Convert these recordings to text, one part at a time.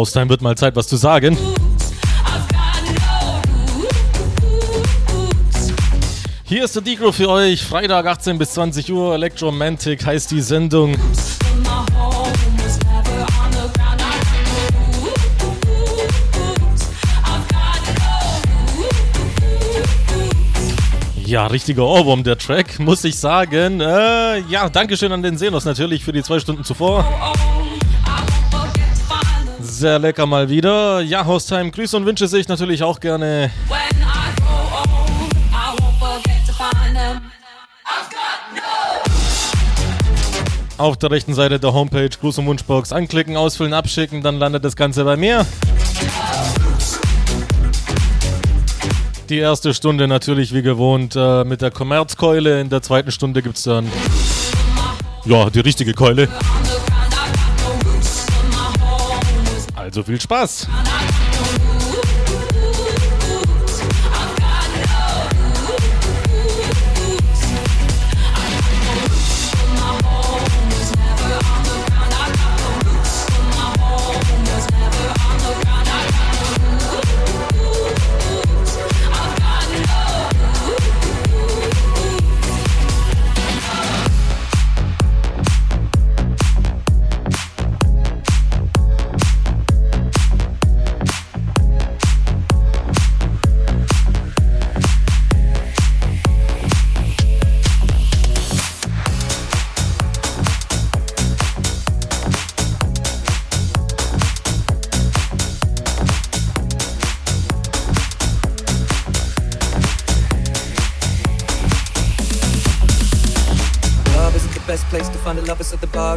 Haustime wird mal Zeit, was zu sagen. Hier ist der Degro für euch. Freitag 18 bis 20 Uhr. Electromantic heißt die Sendung. Ja, richtiger Ohrwurm, der Track, muss ich sagen. Äh, ja, Dankeschön an den Senos natürlich für die zwei Stunden zuvor. Sehr lecker mal wieder. Ja, Haustime, Grüße und Wünsche sehe ich natürlich auch gerne. Auf der rechten Seite der Homepage Gruß und Wunschbox anklicken, ausfüllen, abschicken, dann landet das Ganze bei mir. Die erste Stunde natürlich wie gewohnt äh, mit der Kommerzkeule. In der zweiten Stunde gibt es dann ja, die richtige Keule. Also viel Spaß!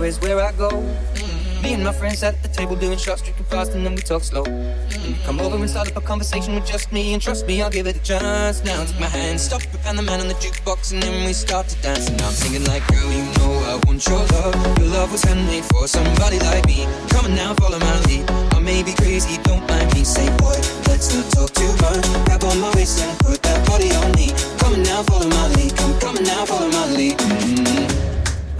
Bar is where I go. Me and my friends at the table doing shots, drinking fast, and then we talk slow. Come over and start up a conversation with just me, and trust me, I'll give it a chance. Now take my hand, stop and the man on the jukebox, and then we start to dance. And I'm singing like, girl, you know I want your love. Your love was handmade for somebody like me. Come on now, follow my lead. I may be crazy, don't mind me. Say, boy, let's not talk too much. Grab on my waist and put that body on me. Come on now, follow my lead. Come, come on now, follow my lead. Mm-hmm.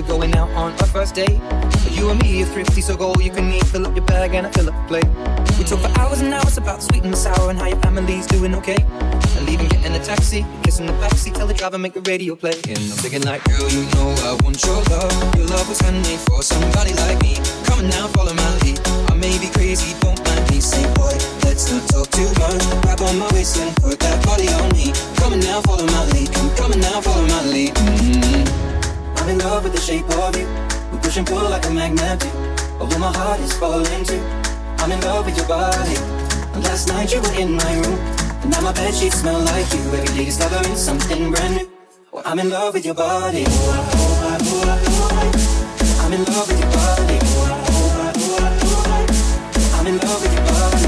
We're going out on our first date. You and me are thrifty, so go all you can eat. Fill up your bag and I fill up the plate. We talk for hours and hours about sweet and sour and how your family's doing okay. A taxi, kissing the backseat, tell the driver make the radio play. And I'm thinking like, girl, you know I want your love. Your love was handmade for somebody like me. Come on now, follow my lead. I may be crazy, don't mind me. Say, boy, let's not talk too much. Grab on my waist and put that body on me. Come on now, follow my lead. Come, come on now, follow my lead. mm I'm in love with the shape of you. We push and pull like a magnet. Although my heart is falling too. I'm in love with your body. And last night you were in my room. Now my bed sheets smell like you. Every day discovering something brand new. Well, I'm in love with your body. I'm in love with your body. I'm in love with your body.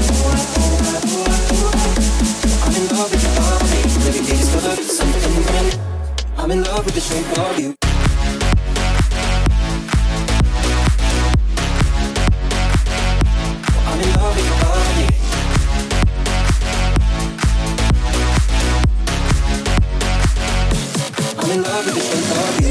I'm in love with your body. Every day discovering something brand new. I'm in love with the shape of you. In love with the shape of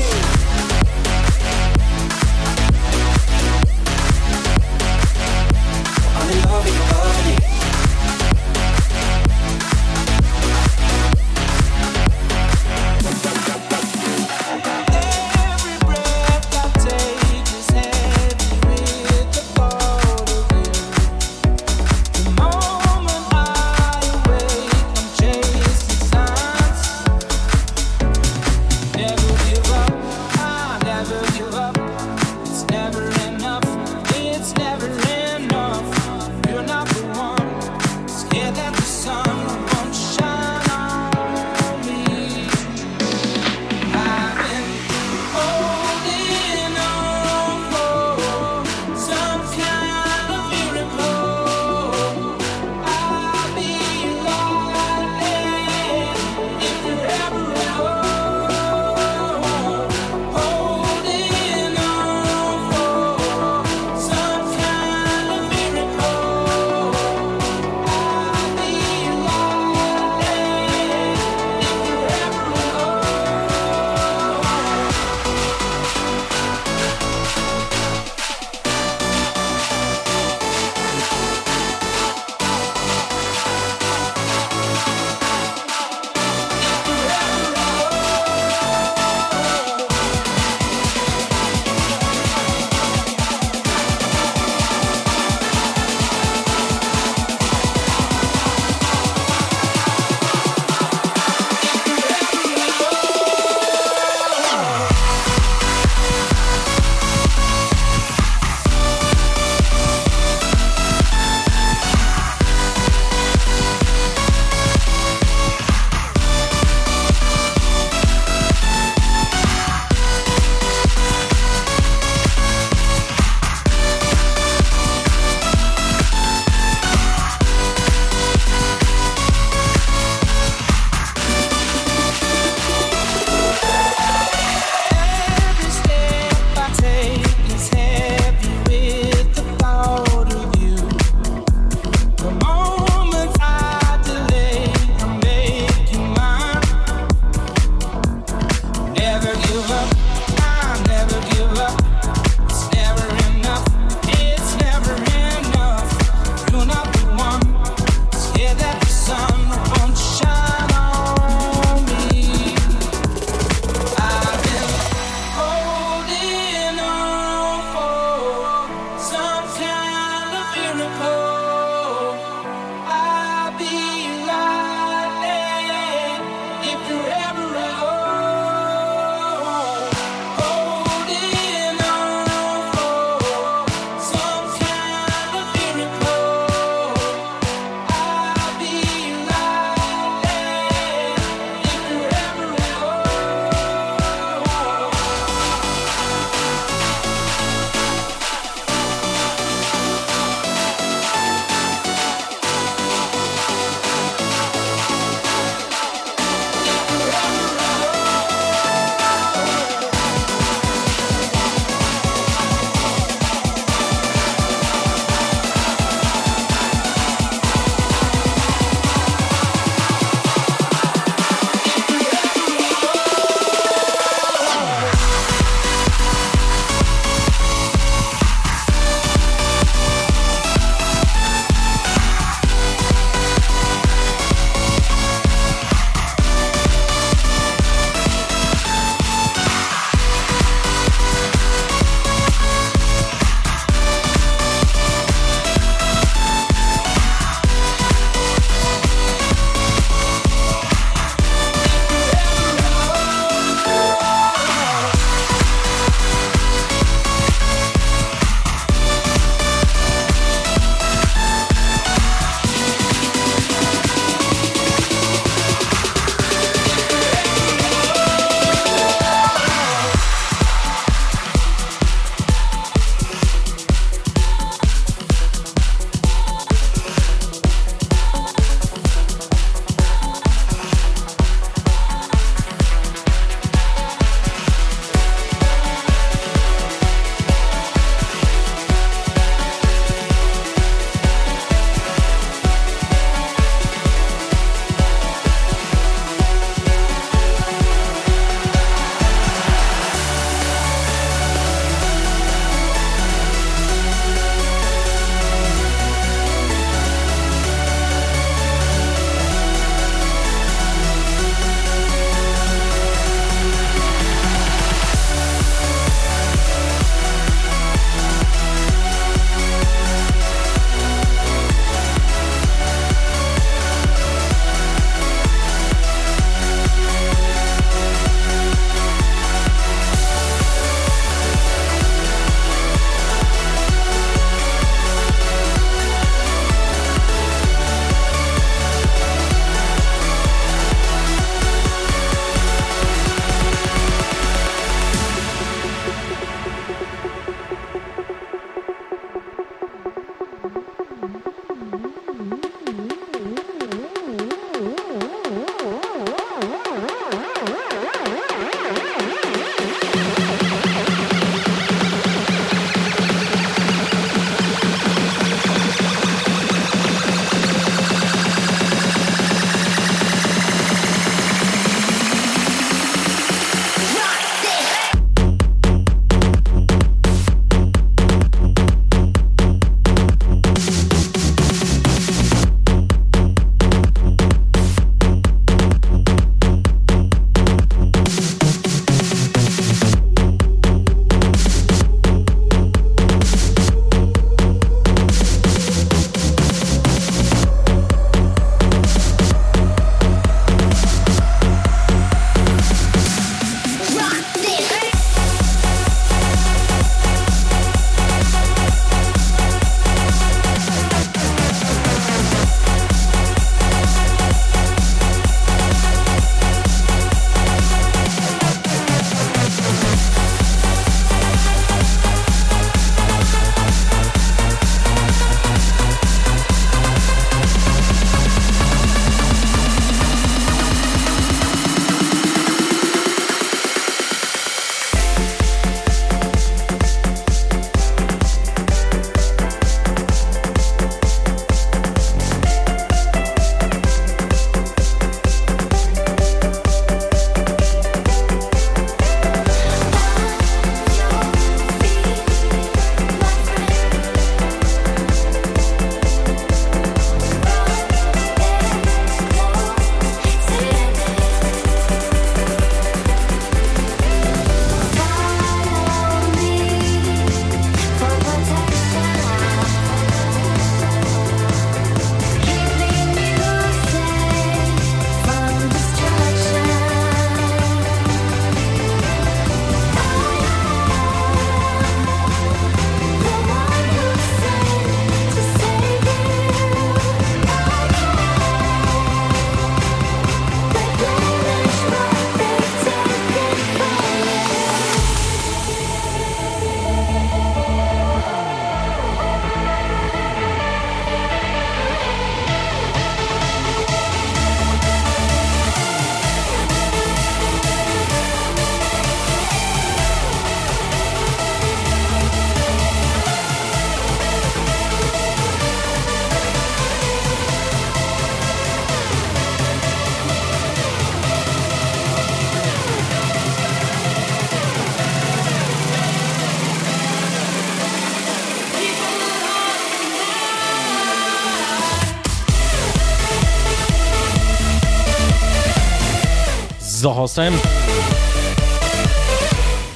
Haustime.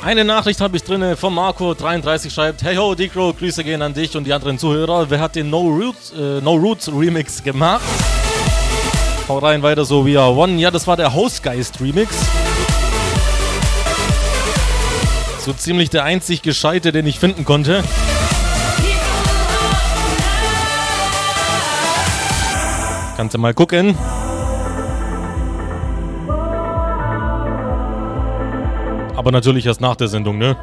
Eine Nachricht habe ich drin von Marco33 schreibt: Hey ho, Decro, Grüße gehen an dich und die anderen Zuhörer. Wer hat den No Roots, äh, no Roots Remix gemacht? Hau rein weiter so wie One. Ja, das war der Hostgeist Remix. So ziemlich der einzig gescheite, den ich finden konnte. Kannst du mal gucken. Aber natürlich erst nach der Sendung, ne?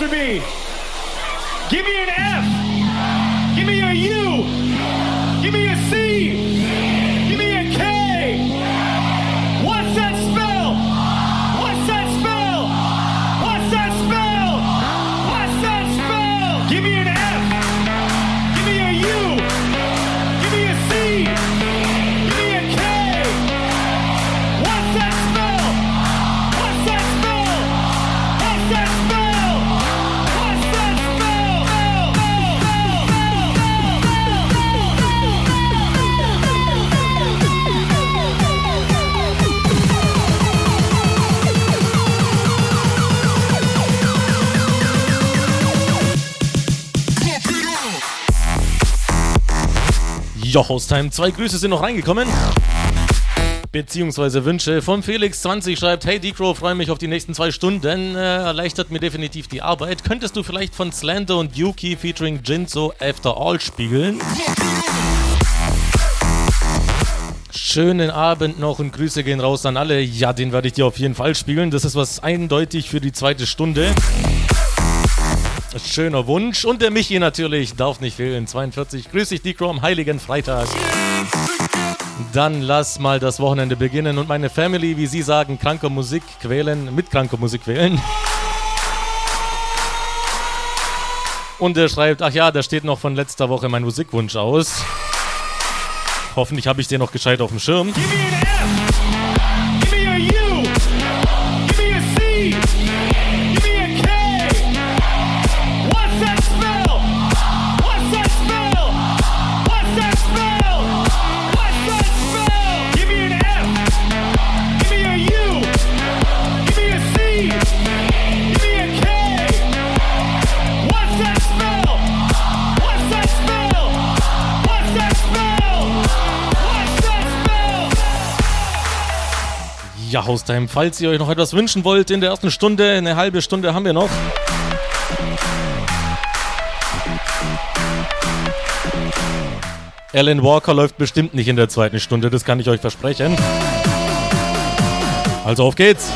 to be. Ja, Hostime, zwei Grüße sind noch reingekommen. Beziehungsweise Wünsche. Von Felix20 schreibt: Hey Decro, freue mich auf die nächsten zwei Stunden. Äh, erleichtert mir definitiv die Arbeit. Könntest du vielleicht von Slender und Yuki featuring Jinzo After All spiegeln? Schönen Abend noch und Grüße gehen raus an alle. Ja, den werde ich dir auf jeden Fall spielen. Das ist was eindeutig für die zweite Stunde. Schöner Wunsch. Und der Michi natürlich darf nicht fehlen. 42. Grüß dich, Decro, am Heiligen Freitag. Dann lass mal das Wochenende beginnen und meine Family, wie sie sagen, kranker Musik quälen, mit kranker Musik quälen. Und er schreibt, ach ja, da steht noch von letzter Woche mein Musikwunsch aus. Hoffentlich habe ich den noch gescheit auf dem Schirm. Give me an F. Ja, Haustime, falls ihr euch noch etwas wünschen wollt in der ersten Stunde, eine halbe Stunde haben wir noch. Alan Walker läuft bestimmt nicht in der zweiten Stunde, das kann ich euch versprechen. Also auf geht's.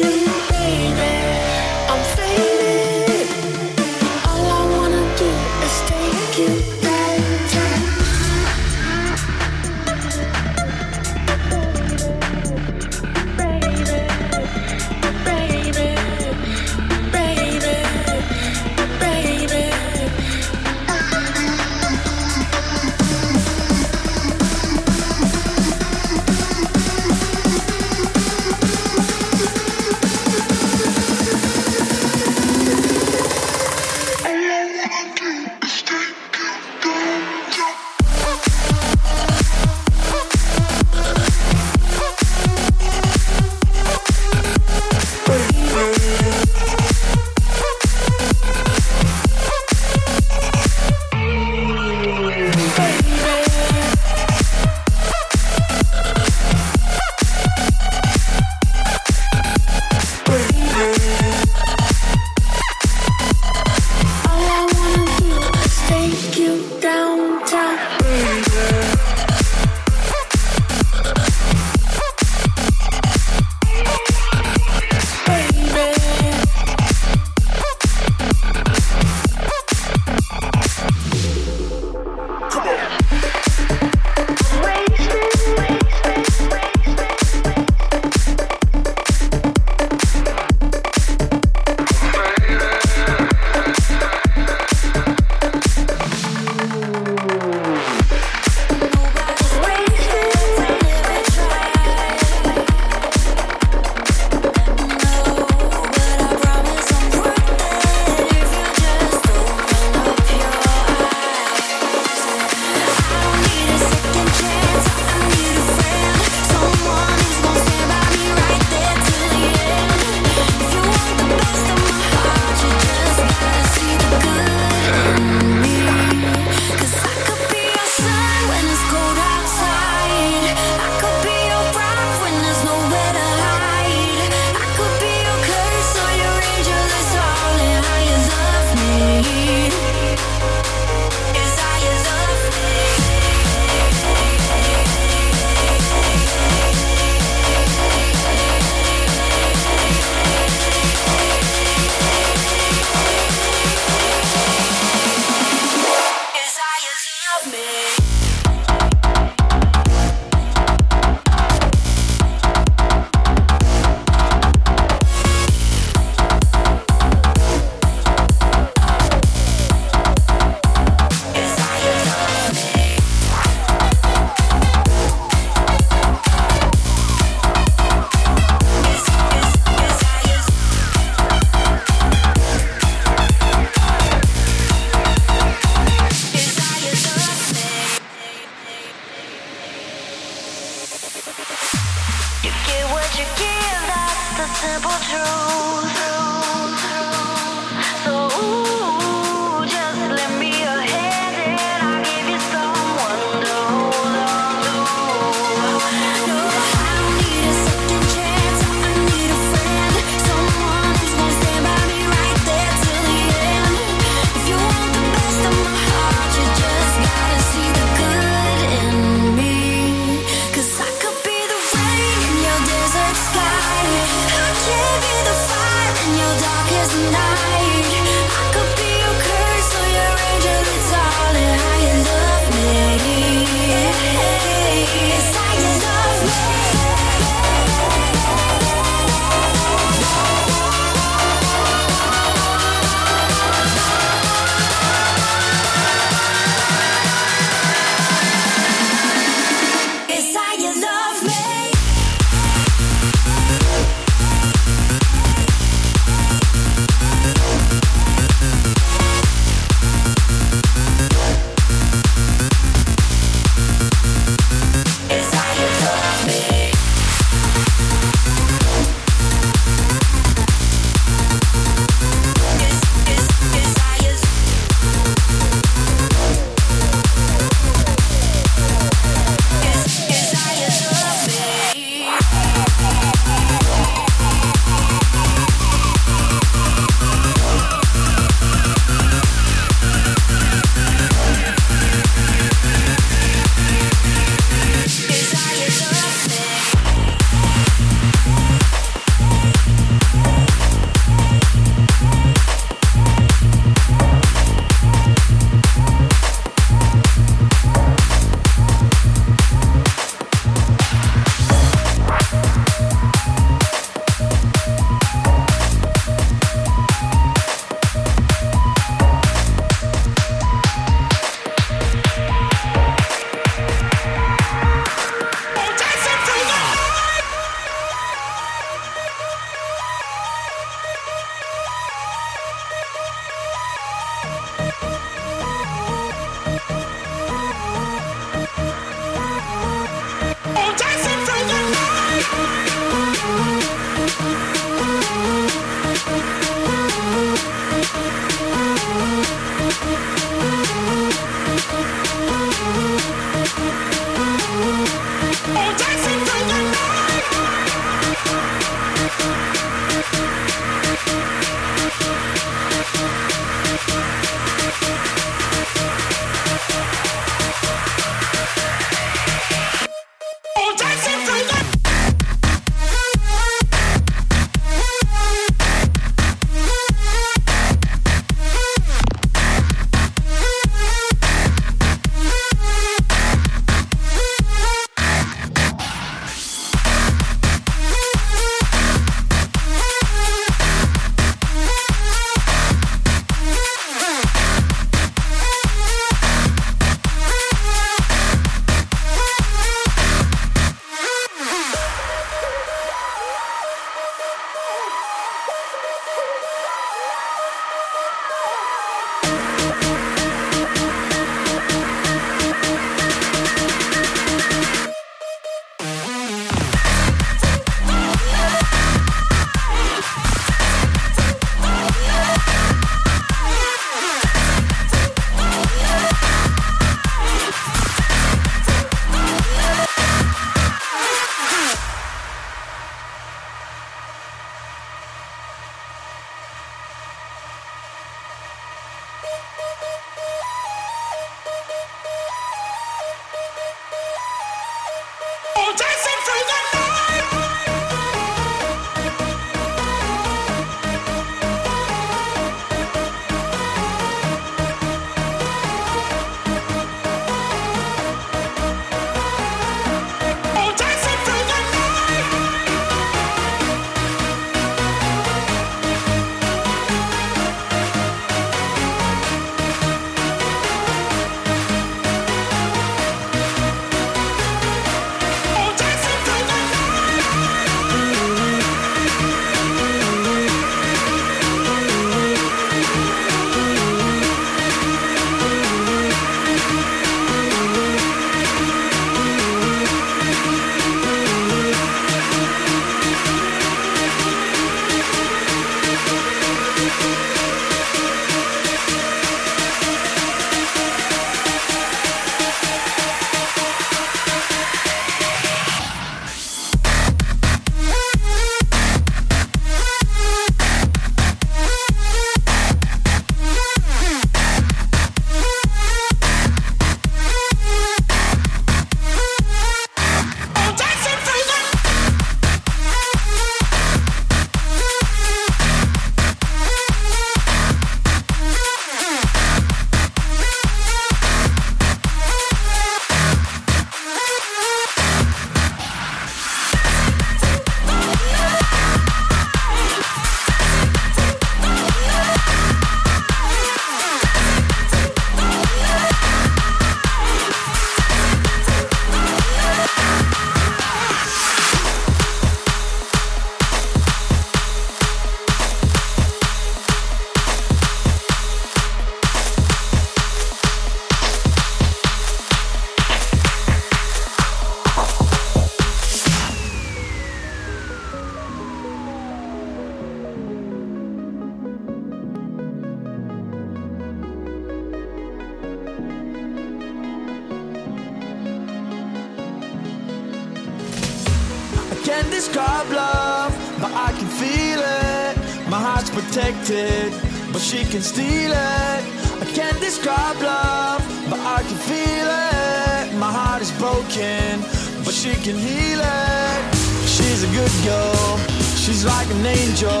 like an angel.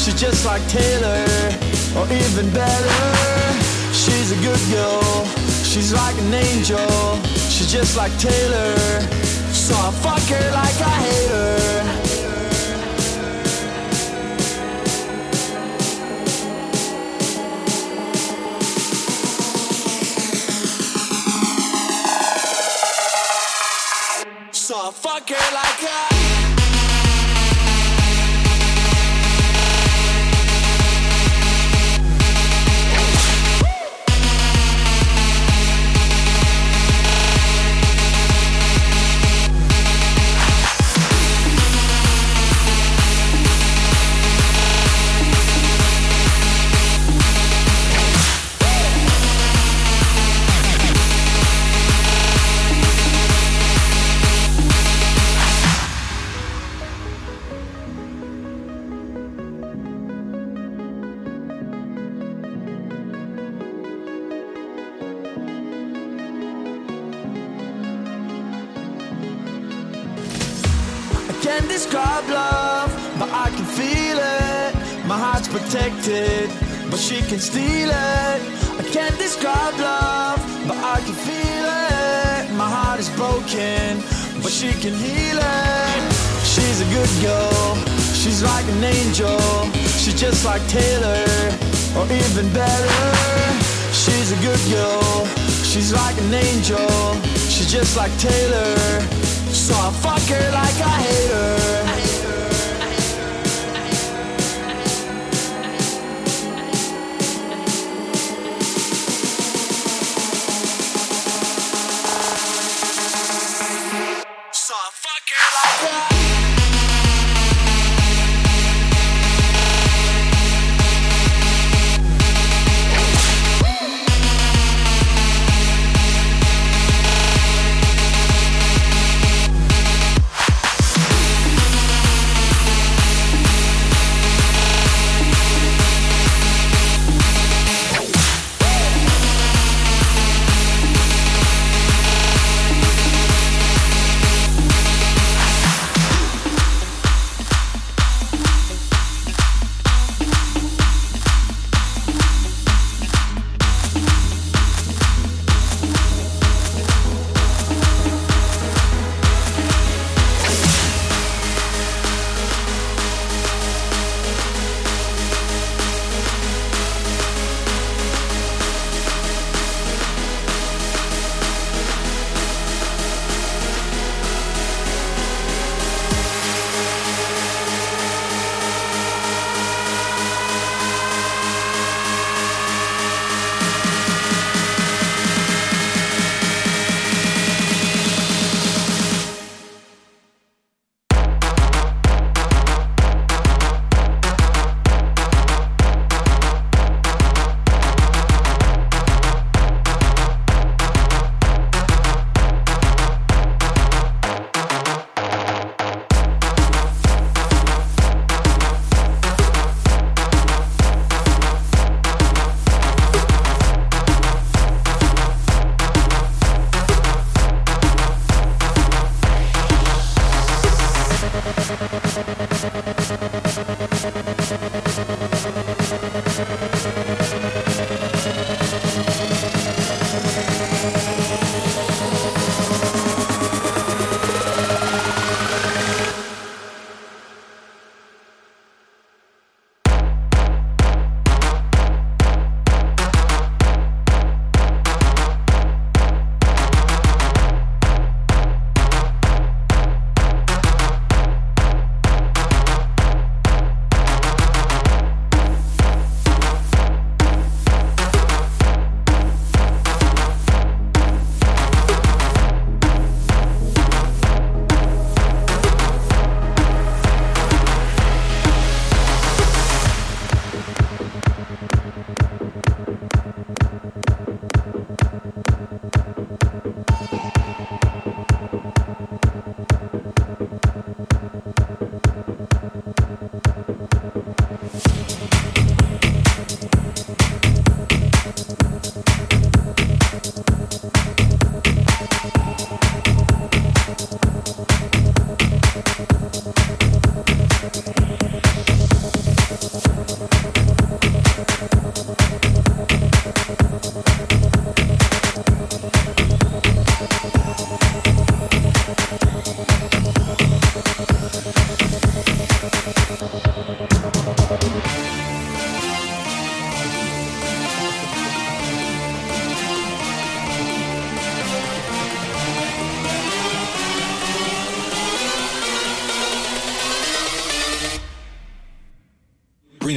She's just like Taylor, or even better. She's a good girl. She's like an angel. She's just like Taylor. So I fuck her like I hate her. So I fuck her like I Taylor.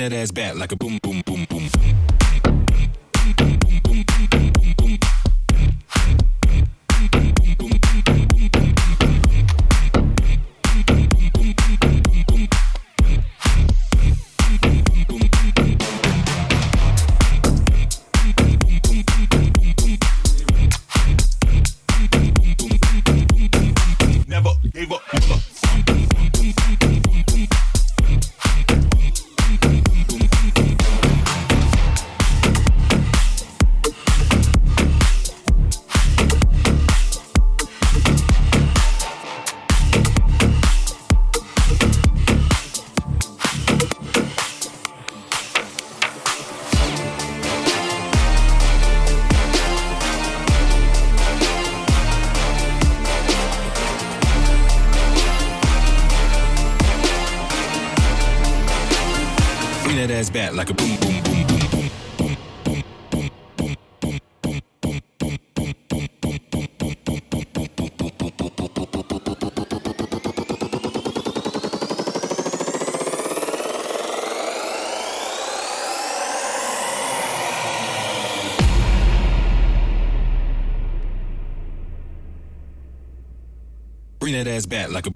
that ass like a boom. bounce back like a boom, boom, boom, boom, boom. Bring that ass back like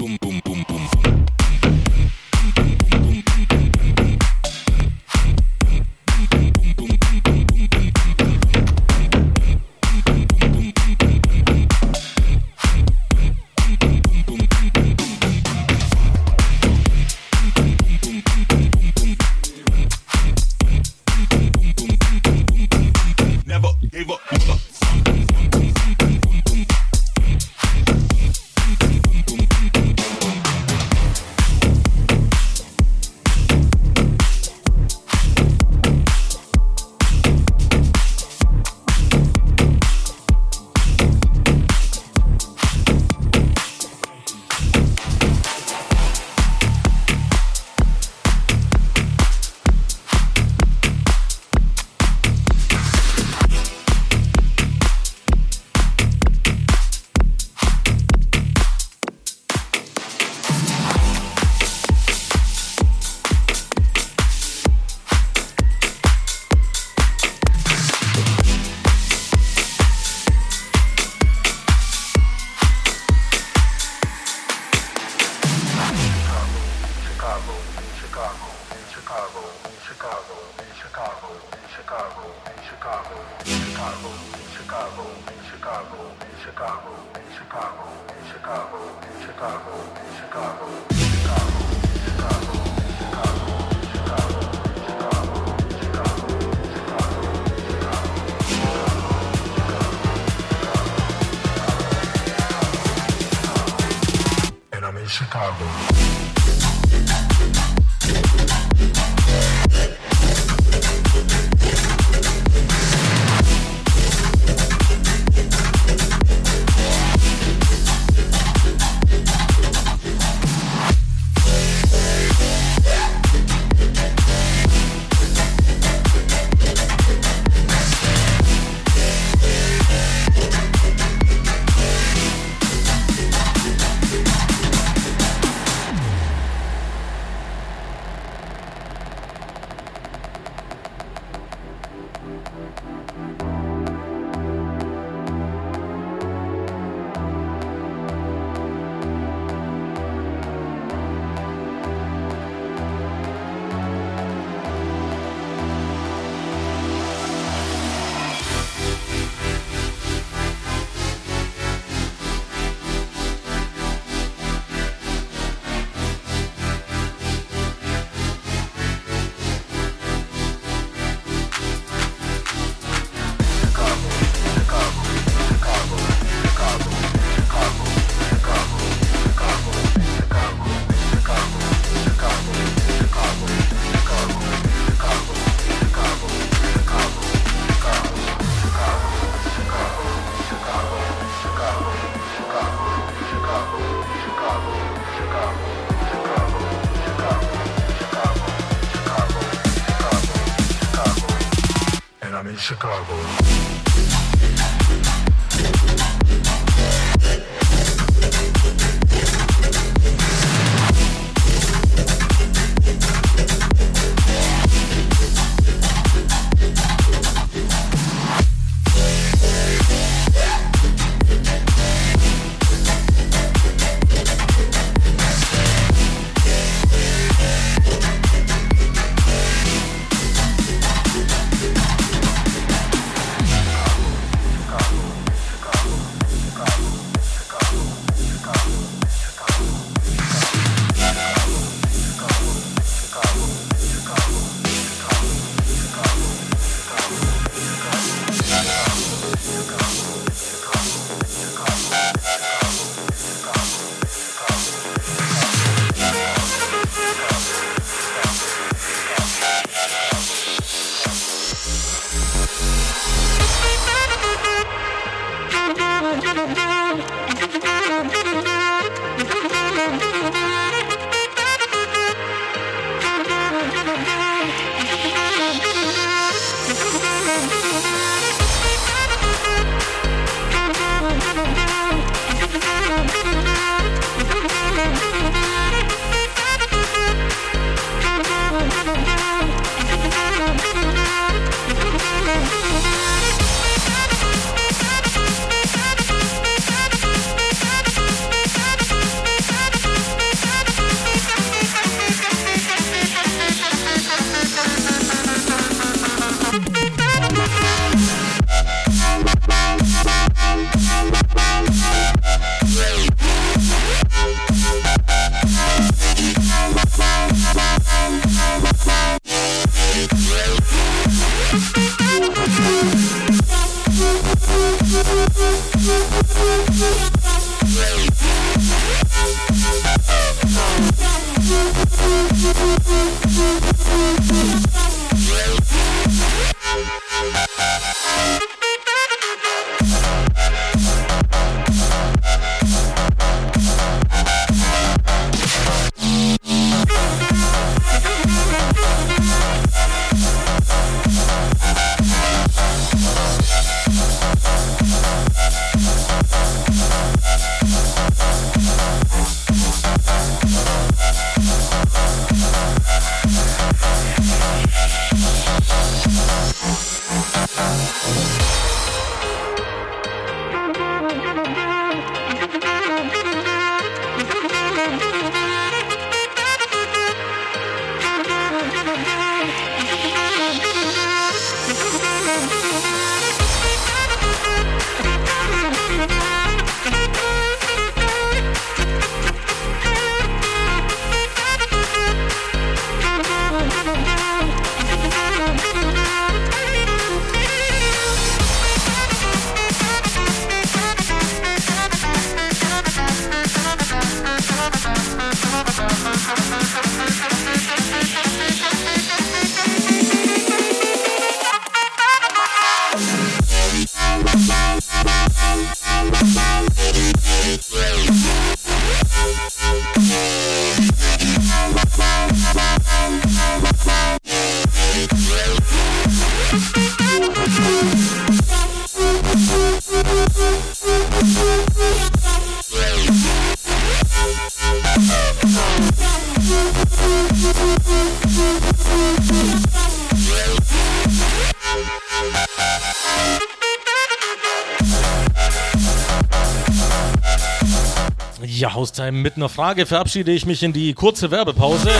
Haustime, mit einer Frage verabschiede ich mich in die kurze Werbepause.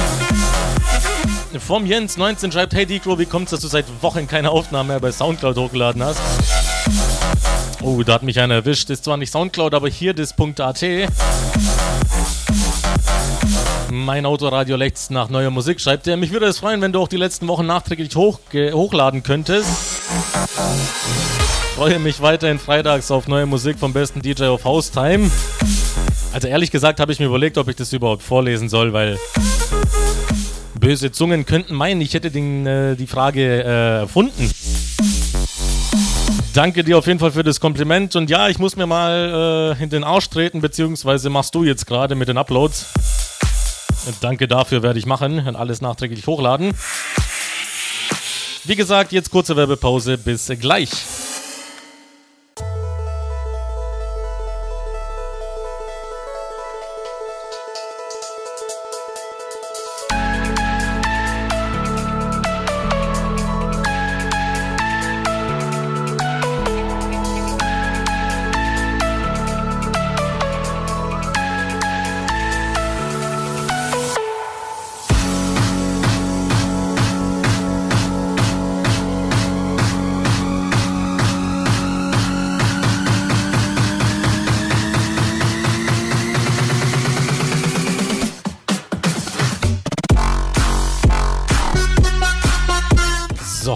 Vom Jens 19 schreibt, hey Dicro, wie kommt's, dass du seit Wochen keine Aufnahme mehr bei Soundcloud hochgeladen hast? Oh, da hat mich einer erwischt. Ist zwar nicht Soundcloud, aber hier das.at. Mein Autoradio lächzt nach neuer Musik, schreibt er. Mich würde es freuen, wenn du auch die letzten Wochen nachträglich hoch, hochladen könntest. Freue mich weiterhin freitags auf neue Musik vom besten DJ auf Haustime. Also ehrlich gesagt habe ich mir überlegt, ob ich das überhaupt vorlesen soll, weil böse Zungen könnten meinen, ich hätte den, äh, die Frage äh, erfunden. Danke dir auf jeden Fall für das Kompliment und ja, ich muss mir mal äh, in den Arsch treten, beziehungsweise machst du jetzt gerade mit den Uploads. Danke dafür werde ich machen und alles nachträglich hochladen. Wie gesagt, jetzt kurze Werbepause, bis gleich.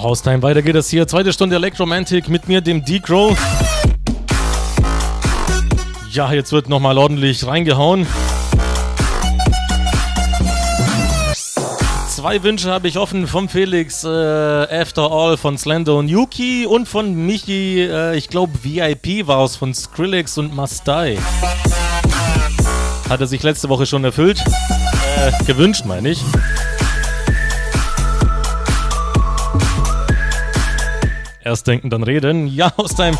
House Time. Weiter geht es hier. Zweite Stunde Electromantic mit mir, dem D-Grow. Ja, jetzt wird nochmal ordentlich reingehauen. Zwei Wünsche habe ich offen vom Felix äh, After All von Slender und Yuki und von Michi, äh, ich glaube VIP war es von Skrillex und Mastai. Hat er sich letzte Woche schon erfüllt? Äh, gewünscht, meine ich. Erst denken, dann reden. Ja, aus deinem.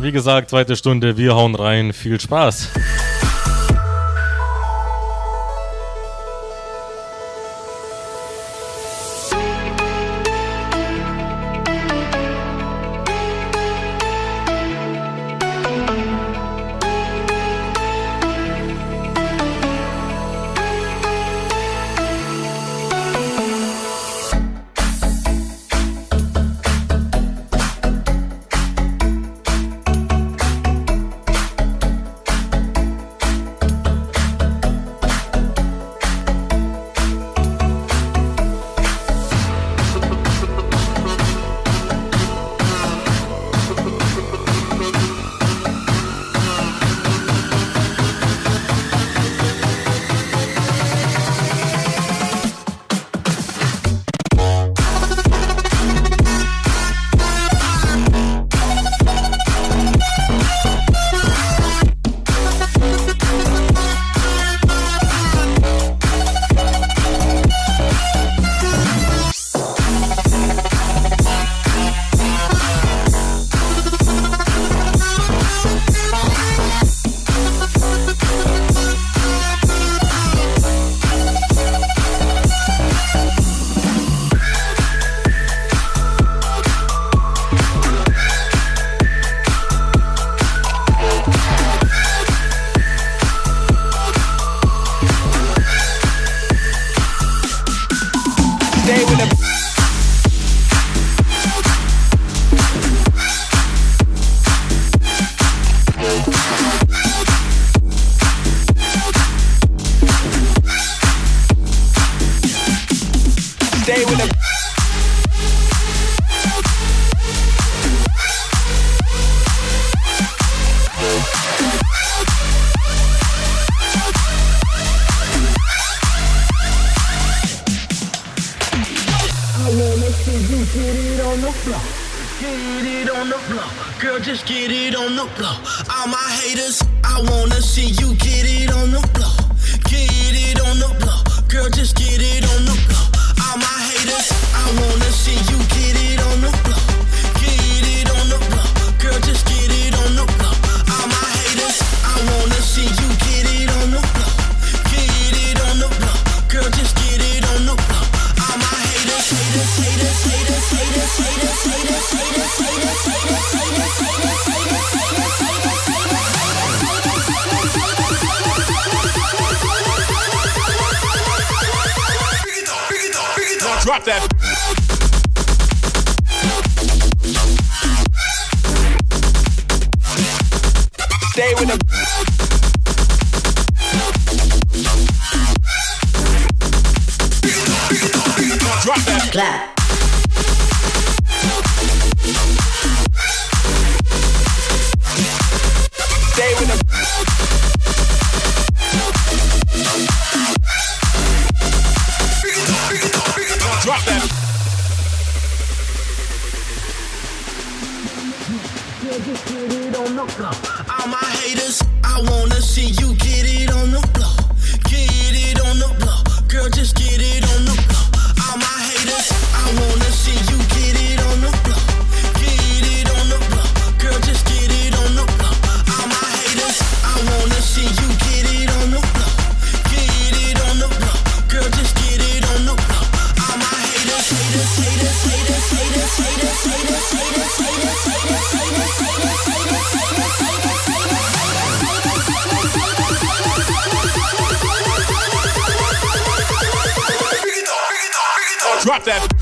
Wie gesagt, zweite Stunde, wir hauen rein. Viel Spaß. Drop that.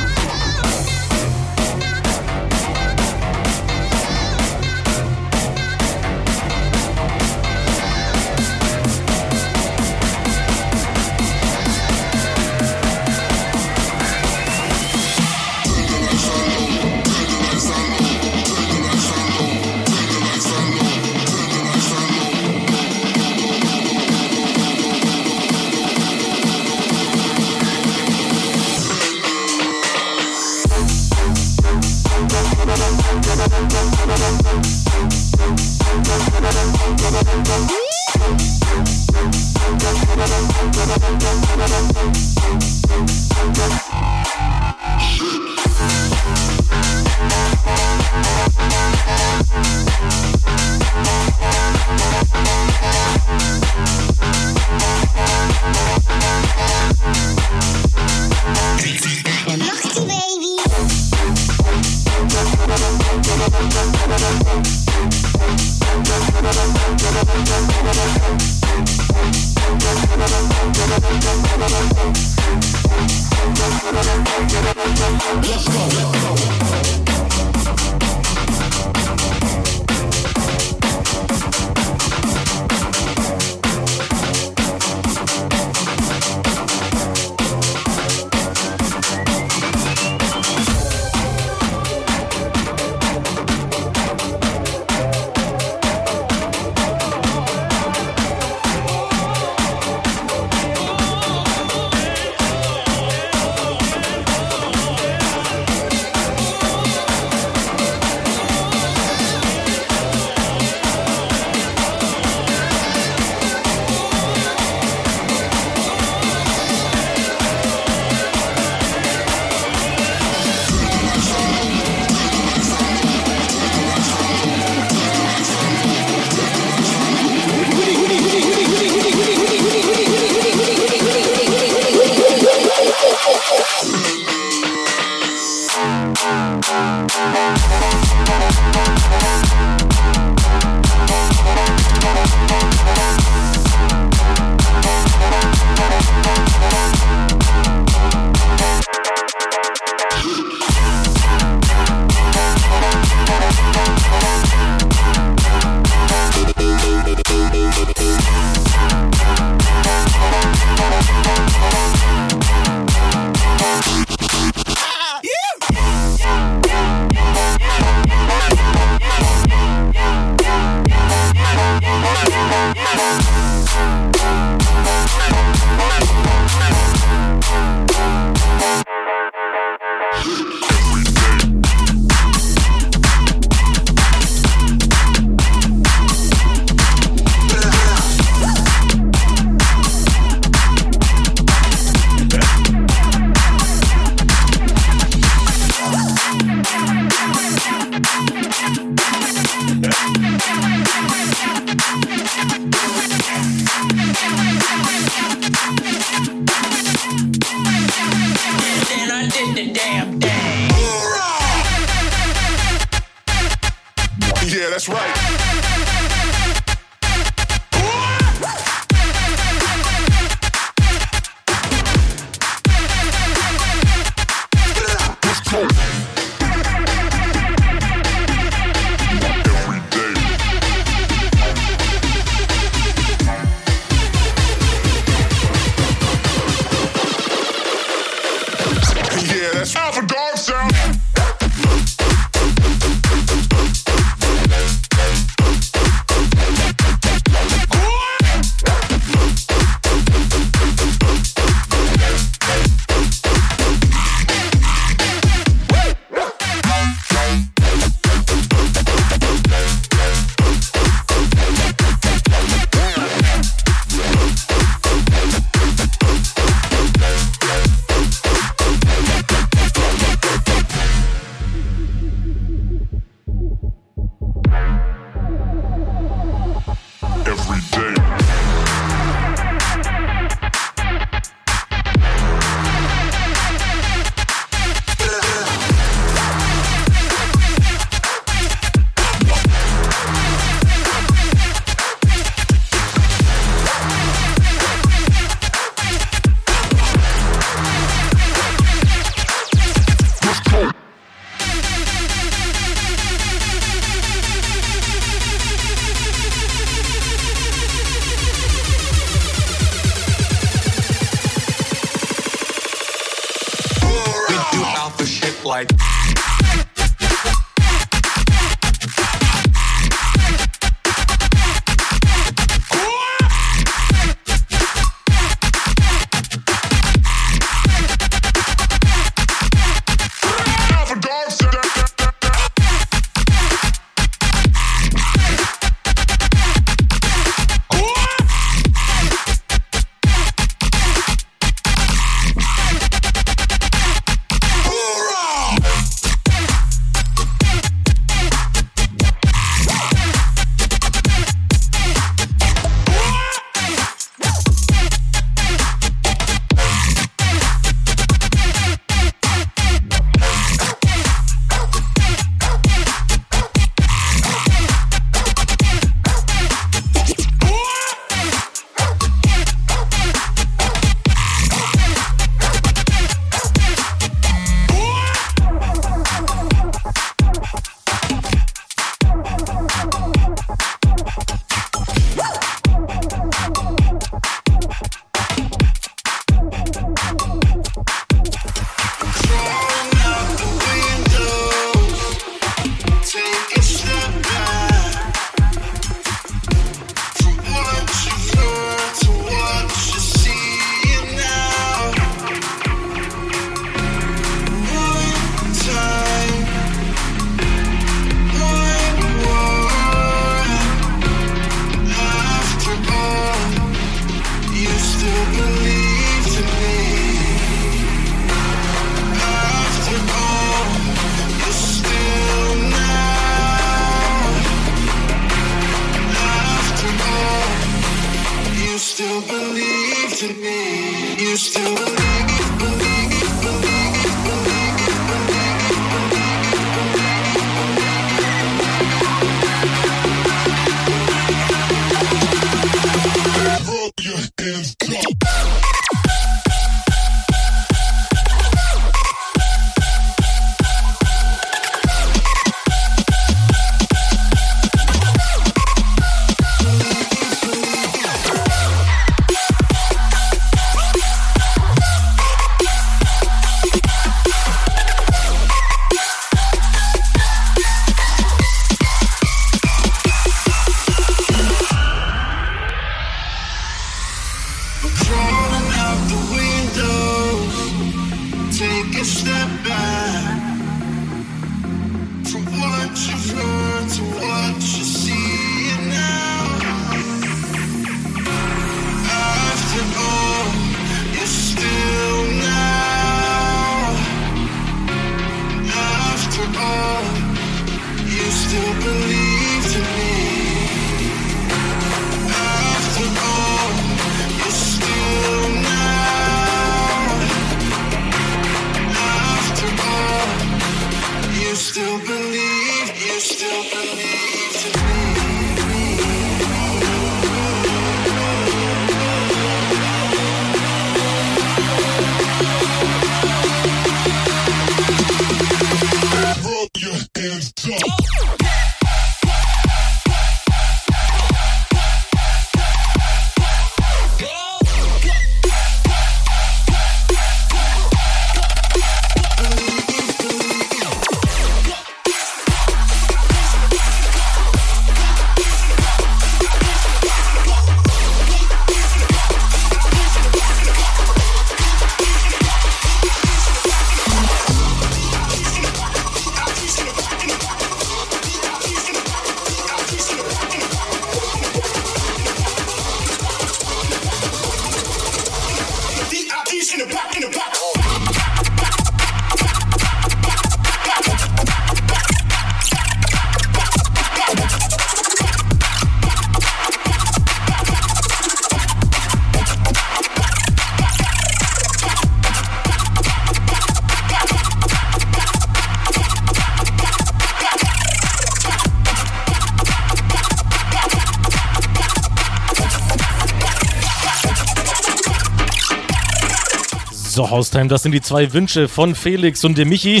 So, Haustime, das sind die zwei Wünsche von Felix und dem Michi.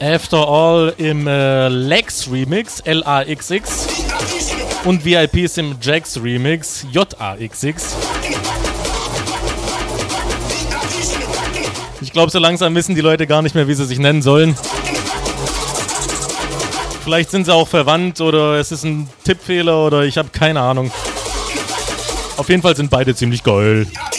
After All im äh, Lex Remix, L-A-X-X. Und VIPs im Jax Remix, J-A-X-X. Ich glaube, so langsam wissen die Leute gar nicht mehr, wie sie sich nennen sollen. Vielleicht sind sie auch verwandt oder es ist ein Tippfehler oder ich habe keine Ahnung. Auf jeden Fall sind beide ziemlich geil. DIP's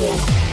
Yeah.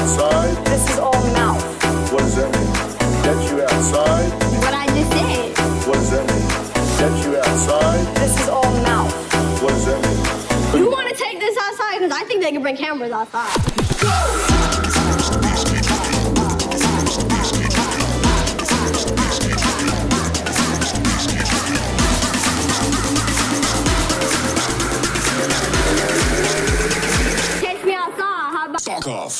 This is all mouth. What does that mean? Get you outside? What I just did. What does that mean? Get you outside? This is all mouth. What does that mean? You want to take this outside? Because I think they can bring cameras outside. Go! off.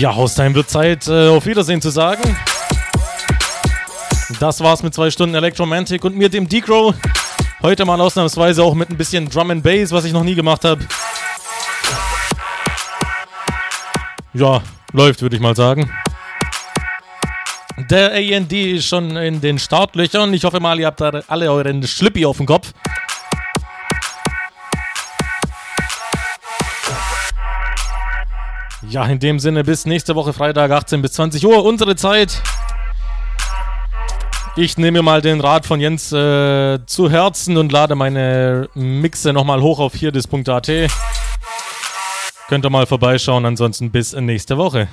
Ja, Haustime wird Zeit, äh, auf Wiedersehen zu sagen. Das war's mit zwei Stunden Electromantic und mir, dem Decro. Heute mal ausnahmsweise auch mit ein bisschen Drum and Bass, was ich noch nie gemacht habe. Ja, läuft, würde ich mal sagen. Der AND ist schon in den Startlöchern. Ich hoffe mal, ihr habt alle euren Schlippi auf dem Kopf. Ja, in dem Sinne bis nächste Woche Freitag 18 bis 20 Uhr unsere Zeit. Ich nehme mal den Rat von Jens äh, zu Herzen und lade meine Mixe nochmal hoch auf hierdis.at. Könnt ihr mal vorbeischauen, ansonsten bis nächste Woche.